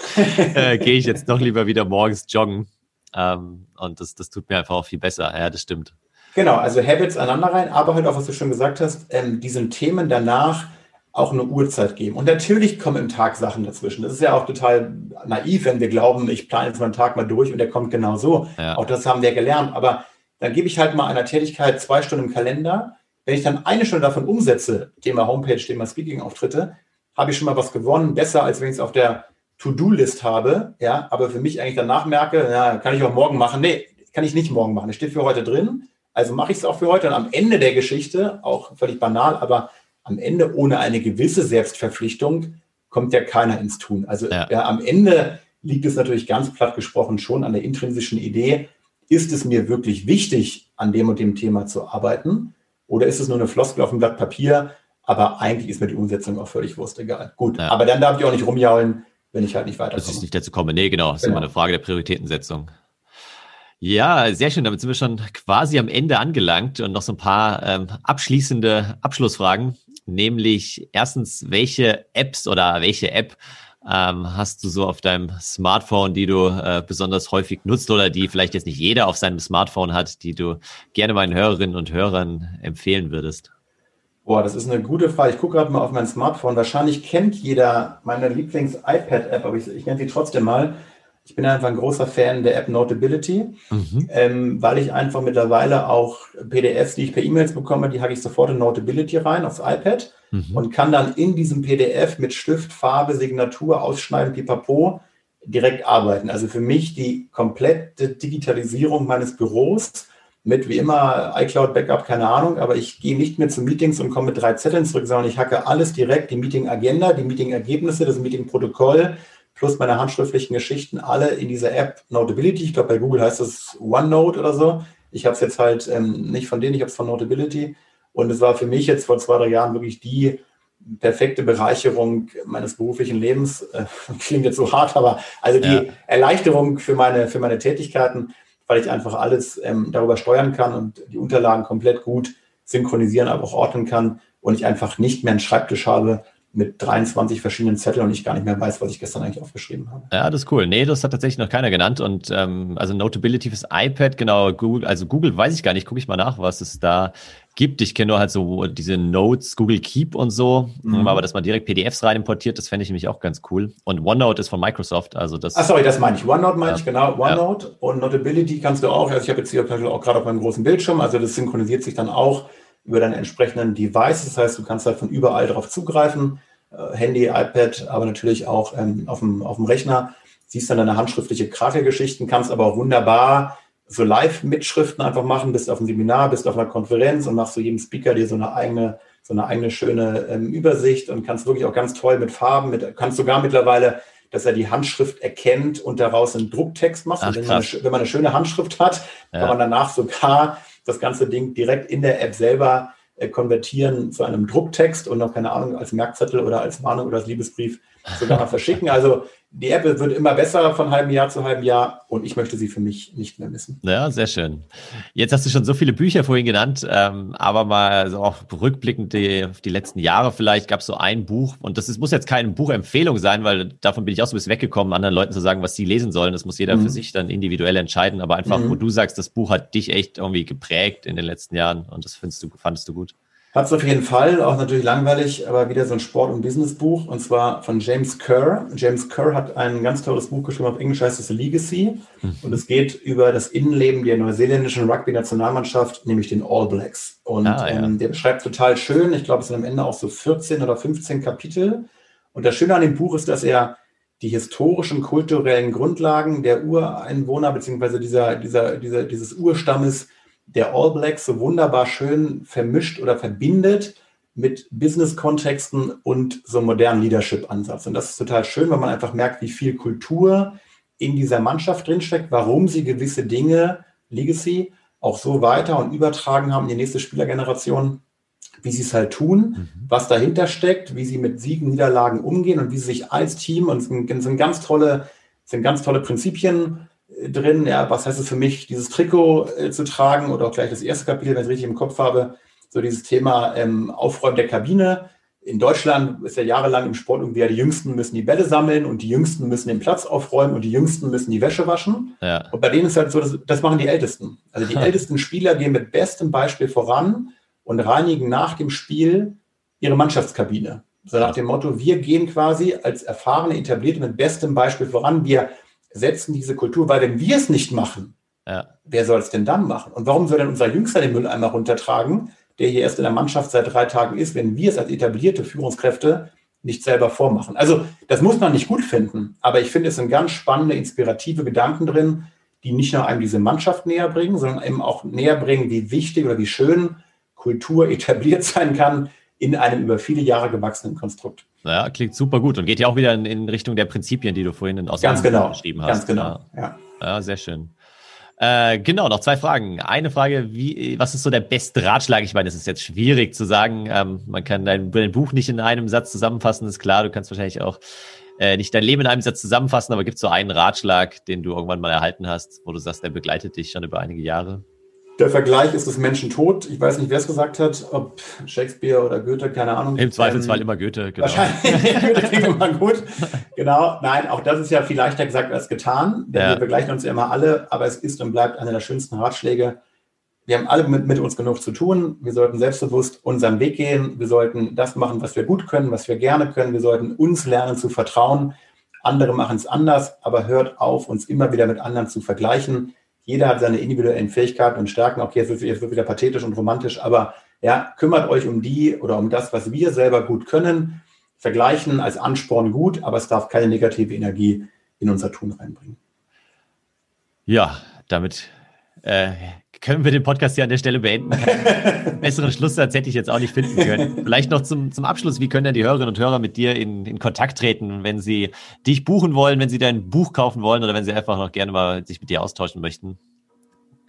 S1: äh, gehe ich jetzt doch lieber wieder morgens joggen. Ähm, und das, das tut mir einfach auch viel besser. Ja, das stimmt.
S2: Genau, also Habits aneinander rein, aber halt auch, was du schon gesagt hast, ähm, diesen Themen danach auch eine Uhrzeit geben. Und natürlich kommen im Tag Sachen dazwischen. Das ist ja auch total naiv, wenn wir glauben, ich plane jetzt meinen Tag mal durch und der kommt genau so. Ja. Auch das haben wir gelernt. Aber dann gebe ich halt mal einer Tätigkeit zwei Stunden im Kalender. Wenn ich dann eine Stunde davon umsetze, Thema Homepage, Thema Speaking-Auftritte, habe ich schon mal was gewonnen. Besser, als wenn ich es auf der To-Do-List habe. Ja, aber für mich eigentlich danach merke, ja, kann ich auch morgen machen. Nee, kann ich nicht morgen machen. Es steht für heute drin. Also mache ich es auch für heute und am Ende der Geschichte, auch völlig banal, aber am Ende ohne eine gewisse Selbstverpflichtung kommt ja keiner ins Tun. Also ja. Ja, am Ende liegt es natürlich ganz platt gesprochen schon an der intrinsischen Idee, ist es mir wirklich wichtig, an dem und dem Thema zu arbeiten? Oder ist es nur eine Floskel auf dem Blatt Papier? Aber eigentlich ist mir die Umsetzung auch völlig wurscht egal. Gut, ja. aber dann darf ich auch nicht rumjaulen, wenn ich halt nicht weiterkomme.
S1: Das ist nicht dazu komme. Nee, genau. Das genau. ist immer eine Frage der Prioritätensetzung. Ja, sehr schön. Damit sind wir schon quasi am Ende angelangt und noch so ein paar ähm, abschließende Abschlussfragen. Nämlich erstens, welche Apps oder welche App ähm, hast du so auf deinem Smartphone, die du äh, besonders häufig nutzt oder die vielleicht jetzt nicht jeder auf seinem Smartphone hat, die du gerne meinen Hörerinnen und Hörern empfehlen würdest?
S2: Boah, das ist eine gute Frage. Ich gucke gerade mal auf mein Smartphone. Wahrscheinlich kennt jeder meine Lieblings-iPad-App, aber ich, ich nenne sie trotzdem mal. Ich bin einfach ein großer Fan der App Notability, mhm. ähm, weil ich einfach mittlerweile auch PDFs, die ich per E-Mails bekomme, die hacke ich sofort in Notability rein aufs iPad mhm. und kann dann in diesem PDF mit Stift, Farbe, Signatur, Ausschneiden, Pipapo direkt arbeiten. Also für mich die komplette Digitalisierung meines Büros mit wie immer iCloud Backup, keine Ahnung, aber ich gehe nicht mehr zu Meetings und komme mit drei Zetteln zurück, sondern ich hacke alles direkt, die Meeting-Agenda, die Meeting-Ergebnisse, das Meeting-Protokoll plus meine handschriftlichen Geschichten alle in dieser App Notability. Ich glaube, bei Google heißt das OneNote oder so. Ich habe es jetzt halt ähm, nicht von denen, ich habe es von Notability. Und es war für mich jetzt vor zwei, drei Jahren wirklich die perfekte Bereicherung meines beruflichen Lebens. Äh, *laughs* klingt jetzt so hart, aber also die ja. Erleichterung für meine, für meine Tätigkeiten weil ich einfach alles ähm, darüber steuern kann und die Unterlagen komplett gut synchronisieren, aber auch ordnen kann und ich einfach nicht mehr einen Schreibtisch habe, mit 23 verschiedenen Zetteln und ich gar nicht mehr weiß, was ich gestern eigentlich aufgeschrieben habe.
S1: Ja, das ist cool. Nee, das hat tatsächlich noch keiner genannt. Und ähm, also Notability fürs iPad, genau, Google, also Google weiß ich gar nicht, gucke ich mal nach, was es da gibt. Ich kenne nur halt so diese Notes, Google Keep und so, mhm. aber dass man direkt PDFs rein importiert, das fände ich nämlich auch ganz cool. Und OneNote ist von Microsoft, also das.
S2: Ach sorry, das meine ich. OneNote meine ja. ich, genau. OneNote ja. und Notability kannst du auch, also ich habe jetzt hier auch gerade auf meinem großen Bildschirm, also das synchronisiert sich dann auch über deine entsprechenden Devices. Das heißt, du kannst halt von überall darauf zugreifen äh, Handy, iPad, aber natürlich auch ähm, auf, dem, auf dem Rechner. Siehst dann deine handschriftliche Krakelgeschichten, kannst aber auch wunderbar so Live-Mitschriften einfach machen, bist auf einem Seminar, bist auf einer Konferenz und machst so jedem Speaker dir so eine eigene, so eine eigene schöne ähm, Übersicht und kannst wirklich auch ganz toll mit Farben, mit, kannst sogar mittlerweile, dass er die Handschrift erkennt und daraus einen Drucktext macht. Ach, wenn, man eine, wenn, man eine, schöne Handschrift hat, ja. kann man danach sogar das ganze Ding direkt in der App selber äh, konvertieren zu einem Drucktext und noch keine Ahnung als Merkzettel oder als Warnung oder als Liebesbrief sogar verschicken. Also die App wird immer besser von halbem Jahr zu halbem Jahr und ich möchte sie für mich nicht mehr missen.
S1: Ja, sehr schön. Jetzt hast du schon so viele Bücher vorhin genannt, ähm, aber mal so auch rückblickend die, die letzten Jahre vielleicht gab es so ein Buch und das ist, muss jetzt keine Buchempfehlung sein, weil davon bin ich auch so ein bisschen weggekommen, anderen Leuten zu sagen, was sie lesen sollen. Das muss jeder mhm. für sich dann individuell entscheiden, aber einfach, mhm. wo du sagst, das Buch hat dich echt irgendwie geprägt in den letzten Jahren und das findest du, fandest du gut.
S2: Hat es auf jeden Fall, auch natürlich langweilig, aber wieder so ein Sport- und Businessbuch und zwar von James Kerr. James Kerr hat ein ganz tolles Buch geschrieben, auf Englisch heißt es Legacy mhm. und es geht über das Innenleben der neuseeländischen Rugby-Nationalmannschaft, nämlich den All Blacks. Und ah, ja. ähm, der beschreibt total schön, ich glaube, es sind am Ende auch so 14 oder 15 Kapitel. Und das Schöne an dem Buch ist, dass er die historischen, kulturellen Grundlagen der Ureinwohner beziehungsweise dieser, dieser, dieser, dieses Urstammes der All Blacks so wunderbar schön vermischt oder verbindet mit Business-Kontexten und so einem modernen Leadership-Ansatz. Und das ist total schön, weil man einfach merkt, wie viel Kultur in dieser Mannschaft drinsteckt, warum sie gewisse Dinge, Legacy, auch so weiter und übertragen haben in die nächste Spielergeneration, wie sie es halt tun, mhm. was dahinter steckt, wie sie mit Siegen, Niederlagen umgehen und wie sie sich als Team, und es sind, sind ganz tolle, sind ganz tolle Prinzipien drin, ja, was heißt es für mich, dieses Trikot äh, zu tragen oder auch gleich das erste Kapitel, wenn ich es richtig im Kopf habe, so dieses Thema ähm, Aufräumen der Kabine. In Deutschland ist ja jahrelang im Sport irgendwie, ja, die Jüngsten müssen die Bälle sammeln und die Jüngsten müssen den Platz aufräumen und die Jüngsten müssen die Wäsche waschen. Ja. Und bei denen ist halt so, das, das machen die Ältesten. Also die *laughs* ältesten Spieler gehen mit bestem Beispiel voran und reinigen nach dem Spiel ihre Mannschaftskabine. So nach dem Motto, wir gehen quasi als erfahrene Etablierte mit bestem Beispiel voran. Wir setzen diese Kultur, weil wenn wir es nicht machen, ja. wer soll es denn dann machen? Und warum soll denn unser Jüngster den Mülleimer runtertragen, der hier erst in der Mannschaft seit drei Tagen ist, wenn wir es als etablierte Führungskräfte nicht selber vormachen? Also das muss man nicht gut finden, aber ich finde, es sind ganz spannende, inspirative Gedanken drin, die nicht nur einem diese Mannschaft näher bringen, sondern eben auch näher bringen, wie wichtig oder wie schön Kultur etabliert *laughs* sein kann in einem über viele Jahre gewachsenen Konstrukt.
S1: Ja, klingt super gut und geht ja auch wieder in, in Richtung der Prinzipien, die du vorhin in
S2: Ausgaben genau,
S1: geschrieben hast.
S2: Ganz genau,
S1: ja. Ja, sehr schön. Äh, genau, noch zwei Fragen. Eine Frage, wie, was ist so der beste Ratschlag? Ich meine, es ist jetzt schwierig zu sagen. Ähm, man kann dein, dein, Buch nicht in einem Satz zusammenfassen, ist klar. Du kannst wahrscheinlich auch äh, nicht dein Leben in einem Satz zusammenfassen, aber gibt es so einen Ratschlag, den du irgendwann mal erhalten hast, wo du sagst, der begleitet dich schon über einige Jahre?
S2: Der Vergleich ist des Menschen tot. Ich weiß nicht, wer es gesagt hat, ob Shakespeare oder Goethe, keine Ahnung.
S1: Im Zweifelsfall ähm, immer Goethe,
S2: genau. Wahrscheinlich *laughs* Goethe klingt immer gut. Genau, nein, auch das ist ja viel leichter gesagt als getan. Denn ja. wir begleichen uns ja immer alle, aber es ist und bleibt einer der schönsten Ratschläge. Wir haben alle mit, mit uns genug zu tun. Wir sollten selbstbewusst unseren Weg gehen. Wir sollten das machen, was wir gut können, was wir gerne können. Wir sollten uns lernen zu vertrauen andere machen es anders, aber hört auf, uns immer wieder mit anderen zu vergleichen. Jeder hat seine individuellen Fähigkeiten und Stärken. Okay, jetzt wird wieder pathetisch und romantisch, aber ja, kümmert euch um die oder um das, was wir selber gut können. Vergleichen als Ansporn gut, aber es darf keine negative Energie in unser Tun reinbringen.
S1: Ja, damit äh, können wir den Podcast hier an der Stelle beenden. *laughs* besseren Schlusssatz hätte ich jetzt auch nicht finden können. Vielleicht noch zum, zum Abschluss, wie können denn die Hörerinnen und Hörer mit dir in, in Kontakt treten, wenn sie dich buchen wollen, wenn sie dein Buch kaufen wollen oder wenn sie einfach noch gerne mal sich mit dir austauschen möchten?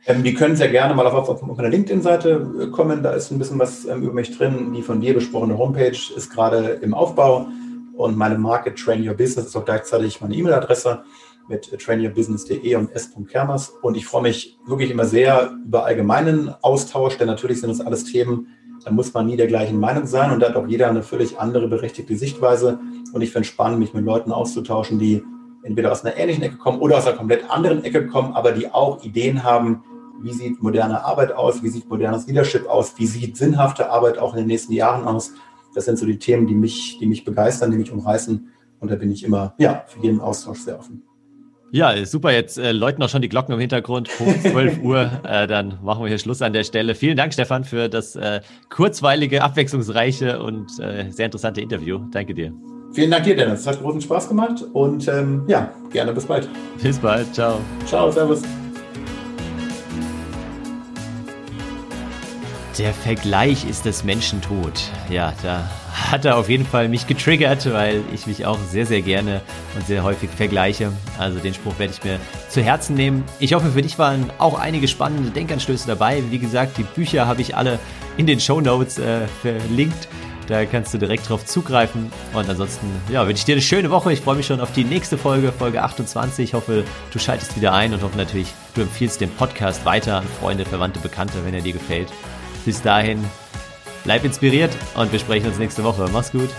S2: Ähm, die können sehr gerne mal auf, auf, auf meine LinkedIn-Seite äh, kommen. Da ist ein bisschen was ähm, über mich drin. Die von dir besprochene Homepage ist gerade im Aufbau und meine Marke Train Your Business ist auch gleichzeitig meine E-Mail-Adresse mit trainyourbusiness.de und s.kermers. Und ich freue mich wirklich immer sehr über allgemeinen Austausch, denn natürlich sind das alles Themen, da muss man nie der gleichen Meinung sein und da hat auch jeder eine völlig andere berechtigte Sichtweise. Und ich finde es spannend, mich mit Leuten auszutauschen, die entweder aus einer ähnlichen Ecke kommen oder aus einer komplett anderen Ecke kommen, aber die auch Ideen haben, wie sieht moderne Arbeit aus, wie sieht modernes Leadership aus, wie sieht sinnhafte Arbeit auch in den nächsten Jahren aus. Das sind so die Themen, die mich, die mich begeistern, die mich umreißen. Und da bin ich immer ja, für jeden Austausch sehr offen.
S1: Ja, super. Jetzt äh, läuten auch schon die Glocken im Hintergrund. Punkt *laughs* 12 Uhr. Äh, dann machen wir hier Schluss an der Stelle. Vielen Dank, Stefan, für das äh, kurzweilige, abwechslungsreiche und äh, sehr interessante Interview. Danke dir.
S2: Vielen Dank dir, Dennis. Es hat großen Spaß gemacht und ähm, ja, gerne bis bald.
S1: Bis bald. Ciao.
S2: Ciao, Servus.
S1: Der Vergleich ist des Menschen tot. Ja, da hat er auf jeden Fall mich getriggert, weil ich mich auch sehr, sehr gerne und sehr häufig vergleiche. Also den Spruch werde ich mir zu Herzen nehmen. Ich hoffe, für dich waren auch einige spannende Denkanstöße dabei. Wie gesagt, die Bücher habe ich alle in den Show Notes äh, verlinkt. Da kannst du direkt drauf zugreifen. Und ansonsten, ja, wünsche ich dir eine schöne Woche. Ich freue mich schon auf die nächste Folge, Folge 28. Ich hoffe, du schaltest wieder ein und hoffe natürlich, du empfiehlst den Podcast weiter an Freunde, Verwandte, Bekannte, wenn er dir gefällt. Bis dahin, bleib inspiriert und wir sprechen uns nächste Woche. Mach's gut.